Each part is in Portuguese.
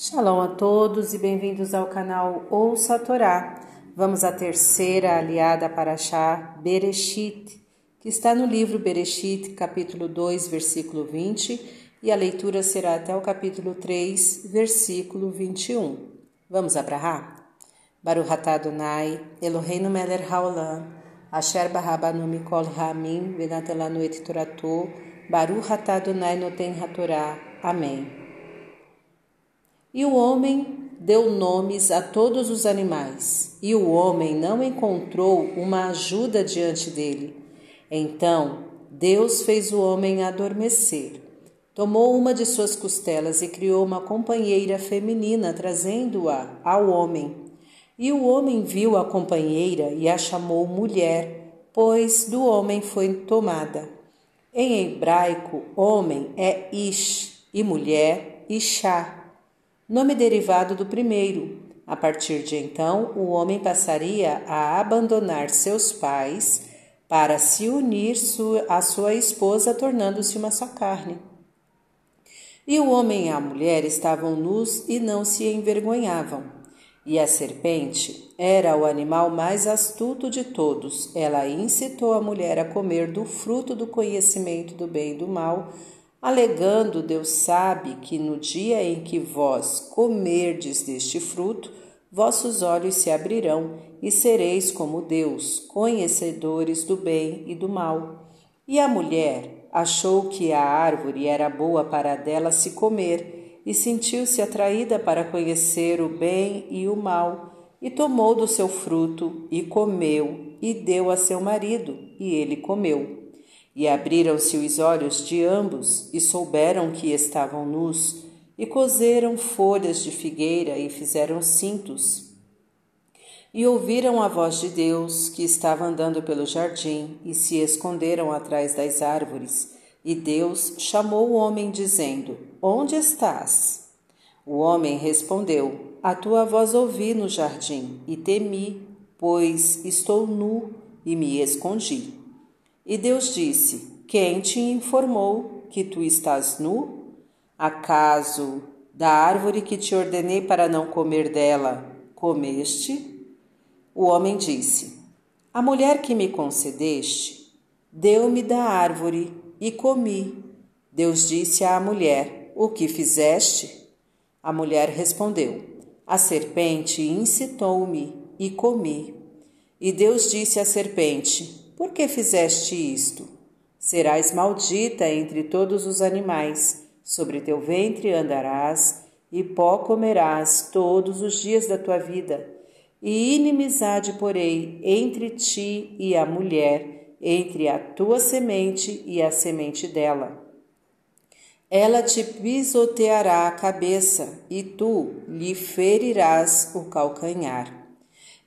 Shalom a todos e bem-vindos ao canal Ouça a Torá. Vamos à terceira aliada para Shá Bereshit, que está no livro Bereshit, capítulo 2, versículo 20, e a leitura será até o capítulo 3, versículo 21. Vamos abrahar? Baruch atah Adonai, Eloheinu melech haolam, asher barabanu mikol ha'amim, venatelanu et torato, Baruch atah Adonai noten hatorá. Amém. E o homem deu nomes a todos os animais, e o homem não encontrou uma ajuda diante dele. Então Deus fez o homem adormecer. Tomou uma de suas costelas e criou uma companheira feminina, trazendo-a ao homem. E o homem viu a companheira e a chamou mulher, pois do homem foi tomada. Em hebraico, homem é Ish e mulher Ishá nome derivado do primeiro. A partir de então, o homem passaria a abandonar seus pais para se unir à sua esposa, tornando-se uma só carne. E o homem e a mulher estavam nus e não se envergonhavam. E a serpente era o animal mais astuto de todos. Ela incitou a mulher a comer do fruto do conhecimento do bem e do mal alegando Deus sabe que no dia em que vós comerdes deste fruto, vossos olhos se abrirão e sereis como Deus, conhecedores do bem e do mal. E a mulher achou que a árvore era boa para dela se comer, e sentiu-se atraída para conhecer o bem e o mal, e tomou do seu fruto e comeu, e deu a seu marido, e ele comeu. E abriram-se os olhos de ambos e souberam que estavam nus, e coseram folhas de figueira e fizeram cintos. E ouviram a voz de Deus que estava andando pelo jardim e se esconderam atrás das árvores. E Deus chamou o homem, dizendo: Onde estás? O homem respondeu: A tua voz ouvi no jardim e temi, pois estou nu e me escondi. E Deus disse: Quem te informou que tu estás nu? Acaso da árvore que te ordenei para não comer dela, comeste? O homem disse: A mulher que me concedeste deu-me da árvore e comi. Deus disse à mulher: O que fizeste? A mulher respondeu: A serpente incitou-me e comi. E Deus disse à serpente: por que fizeste isto? Serás maldita entre todos os animais, sobre teu ventre andarás, e pó comerás todos os dias da tua vida. E inimizade porei entre ti e a mulher, entre a tua semente e a semente dela. Ela te pisoteará a cabeça, e tu lhe ferirás o calcanhar.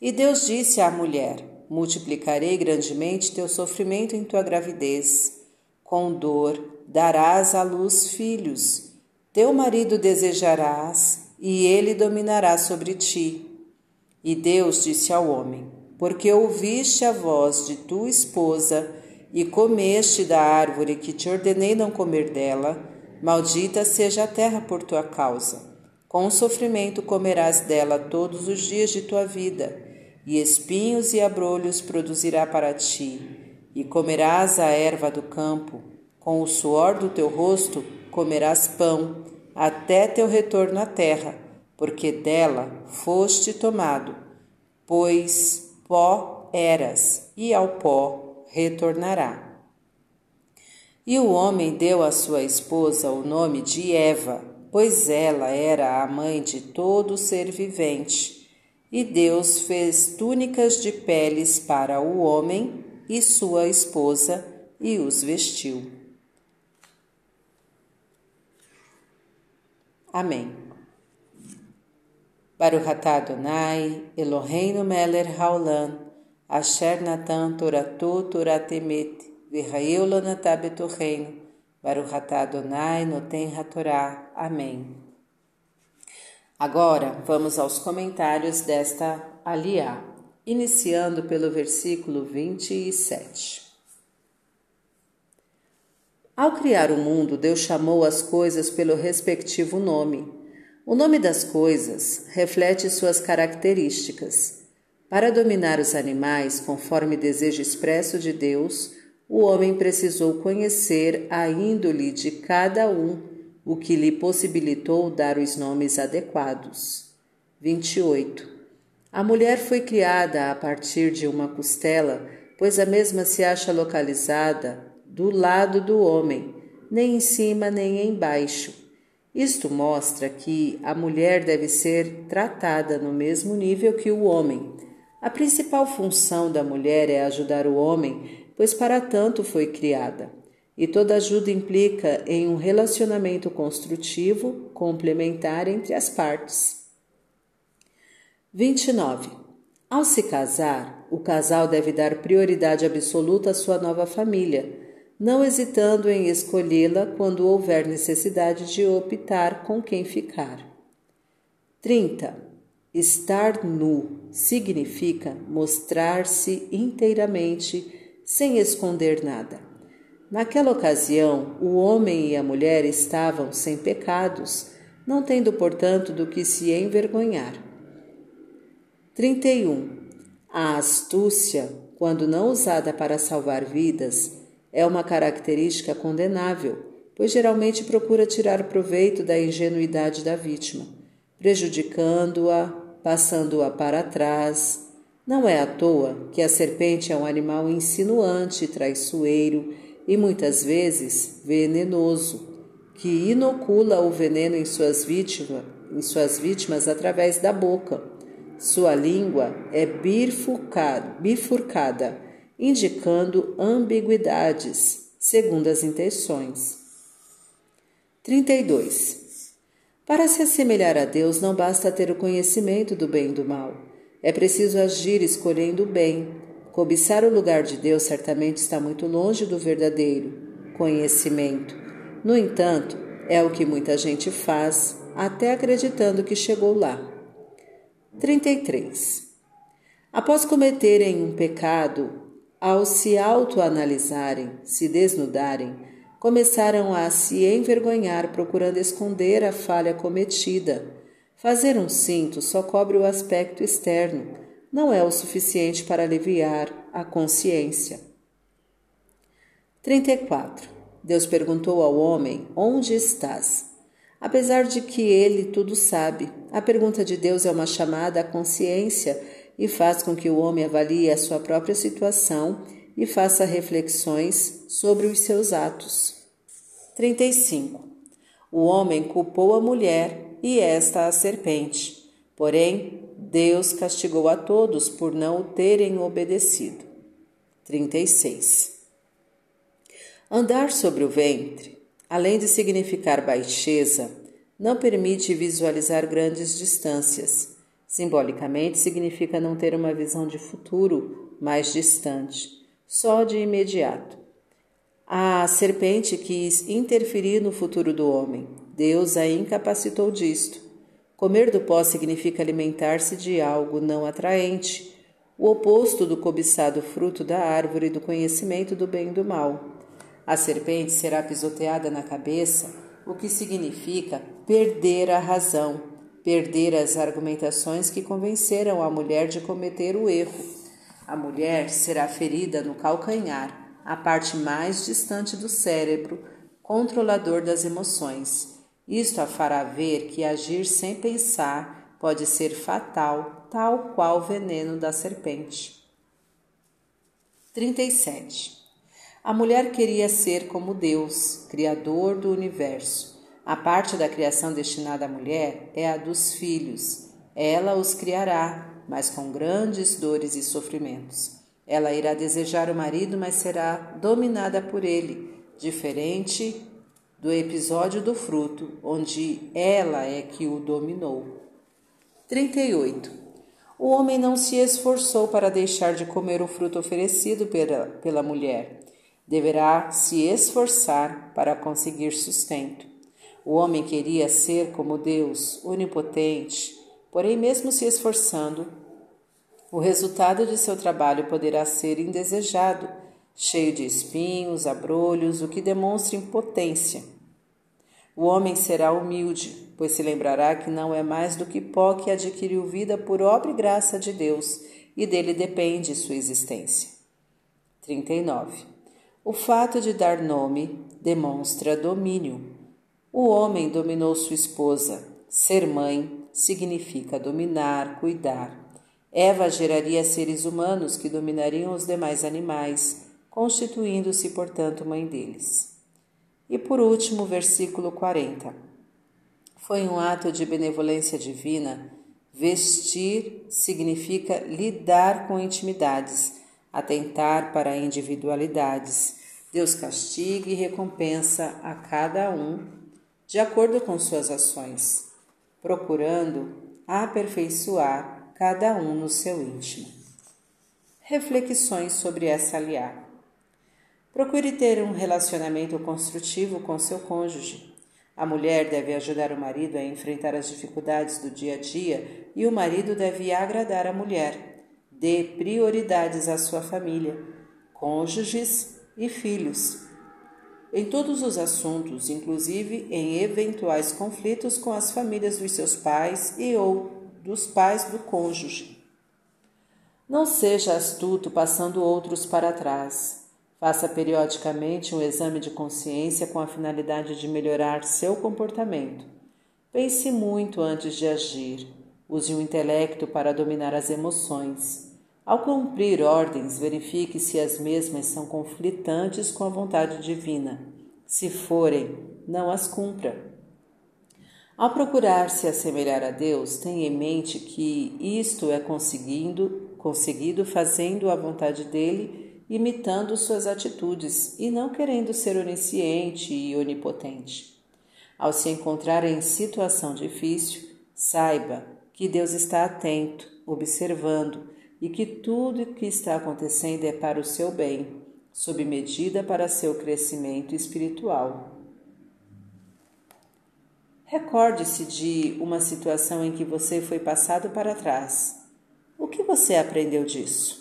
E Deus disse à mulher: multiplicarei grandemente teu sofrimento em tua gravidez. Com dor darás à luz filhos. Teu marido desejarás, e ele dominará sobre ti. E Deus disse ao homem: Porque ouviste a voz de tua esposa e comeste da árvore que te ordenei não comer dela, maldita seja a terra por tua causa. Com sofrimento comerás dela todos os dias de tua vida e espinhos e abrolhos produzirá para ti, e comerás a erva do campo, com o suor do teu rosto comerás pão, até teu retorno à terra, porque dela foste tomado, pois pó eras, e ao pó retornará. E o homem deu à sua esposa o nome de Eva, pois ela era a mãe de todo ser vivente. E Deus fez túnicas de peles para o homem e sua esposa e os vestiu. Amém. Baruch atah Adonai, Eloheinu melech haolam, asher natan toratu toratemet, v'hayeu lanatah betocheinu, Baruch Adonai noten hatorá. Amém. Agora vamos aos comentários desta aliá, iniciando pelo versículo 27. Ao criar o mundo, Deus chamou as coisas pelo respectivo nome. O nome das coisas reflete suas características. Para dominar os animais, conforme desejo expresso de Deus, o homem precisou conhecer a índole de cada um, o que lhe possibilitou dar os nomes adequados. 28. A mulher foi criada a partir de uma costela, pois a mesma se acha localizada do lado do homem, nem em cima nem embaixo. Isto mostra que a mulher deve ser tratada no mesmo nível que o homem. A principal função da mulher é ajudar o homem, pois para tanto foi criada. E toda ajuda implica em um relacionamento construtivo, complementar entre as partes. 29. Ao se casar, o casal deve dar prioridade absoluta à sua nova família não hesitando em escolhê-la quando houver necessidade de optar com quem ficar. 30. Estar nu significa mostrar-se inteiramente, sem esconder nada. Naquela ocasião, o homem e a mulher estavam sem pecados, não tendo, portanto, do que se envergonhar. 31. A astúcia, quando não usada para salvar vidas, é uma característica condenável, pois geralmente procura tirar proveito da ingenuidade da vítima, prejudicando-a, passando-a para trás. Não é à toa que a serpente é um animal insinuante, traiçoeiro e muitas vezes venenoso, que inocula o veneno em suas, vítima, em suas vítimas através da boca. Sua língua é bifurcada indicando ambiguidades, segundo as intenções. 32. Para se assemelhar a Deus, não basta ter o conhecimento do bem e do mal. É preciso agir escolhendo o bem. Cobiçar o lugar de Deus certamente está muito longe do verdadeiro conhecimento. No entanto, é o que muita gente faz, até acreditando que chegou lá. 33. Após cometerem um pecado, ao se autoanalisarem, se desnudarem, começaram a se envergonhar procurando esconder a falha cometida. Fazer um cinto só cobre o aspecto externo, não é o suficiente para aliviar a consciência. 34. Deus perguntou ao homem: Onde estás? Apesar de que ele tudo sabe, a pergunta de Deus é uma chamada à consciência e faz com que o homem avalie a sua própria situação e faça reflexões sobre os seus atos. 35. O homem culpou a mulher e esta a serpente. Porém, Deus castigou a todos por não o terem obedecido. 36. Andar sobre o ventre, além de significar baixeza, não permite visualizar grandes distâncias Simbolicamente, significa não ter uma visão de futuro mais distante, só de imediato. A serpente quis interferir no futuro do homem. Deus a incapacitou disto. Comer do pó significa alimentar-se de algo não atraente, o oposto do cobiçado fruto da árvore do conhecimento do bem e do mal. A serpente será pisoteada na cabeça, o que significa perder a razão perder as argumentações que convenceram a mulher de cometer o erro. A mulher será ferida no calcanhar, a parte mais distante do cérebro, controlador das emoções. Isto a fará ver que agir sem pensar pode ser fatal, tal qual o veneno da serpente. 37. A mulher queria ser como Deus, Criador do universo. A parte da criação destinada à mulher é a dos filhos. Ela os criará, mas com grandes dores e sofrimentos. Ela irá desejar o marido, mas será dominada por ele, diferente do episódio do fruto, onde ela é que o dominou. 38. O homem não se esforçou para deixar de comer o fruto oferecido pela, pela mulher. Deverá se esforçar para conseguir sustento. O homem queria ser como Deus, onipotente, porém, mesmo se esforçando, o resultado de seu trabalho poderá ser indesejado, cheio de espinhos, abrolhos, o que demonstra impotência. O homem será humilde, pois se lembrará que não é mais do que pó que adquiriu vida por obra e graça de Deus, e dele depende sua existência. 39. O fato de dar nome demonstra domínio. O homem dominou sua esposa. Ser mãe significa dominar, cuidar. Eva geraria seres humanos que dominariam os demais animais, constituindo-se, portanto, mãe deles. E por último, versículo 40. Foi um ato de benevolência divina. Vestir significa lidar com intimidades, atentar para individualidades. Deus castiga e recompensa a cada um de acordo com suas ações, procurando aperfeiçoar cada um no seu íntimo. Reflexões sobre essa aliar. Procure ter um relacionamento construtivo com seu cônjuge. A mulher deve ajudar o marido a enfrentar as dificuldades do dia a dia e o marido deve agradar a mulher. Dê prioridades à sua família, cônjuges e filhos. Em todos os assuntos, inclusive em eventuais conflitos com as famílias dos seus pais e ou dos pais do cônjuge. Não seja astuto passando outros para trás. Faça periodicamente um exame de consciência com a finalidade de melhorar seu comportamento. Pense muito antes de agir. Use o intelecto para dominar as emoções. Ao cumprir ordens, verifique se as mesmas são conflitantes com a vontade divina. Se forem, não as cumpra. Ao procurar se assemelhar a Deus, tenha em mente que isto é conseguindo, conseguido fazendo a vontade dele, imitando suas atitudes e não querendo ser onisciente e onipotente. Ao se encontrar em situação difícil, saiba que Deus está atento, observando e que tudo o que está acontecendo é para o seu bem, sob medida para seu crescimento espiritual. Recorde-se de uma situação em que você foi passado para trás. O que você aprendeu disso?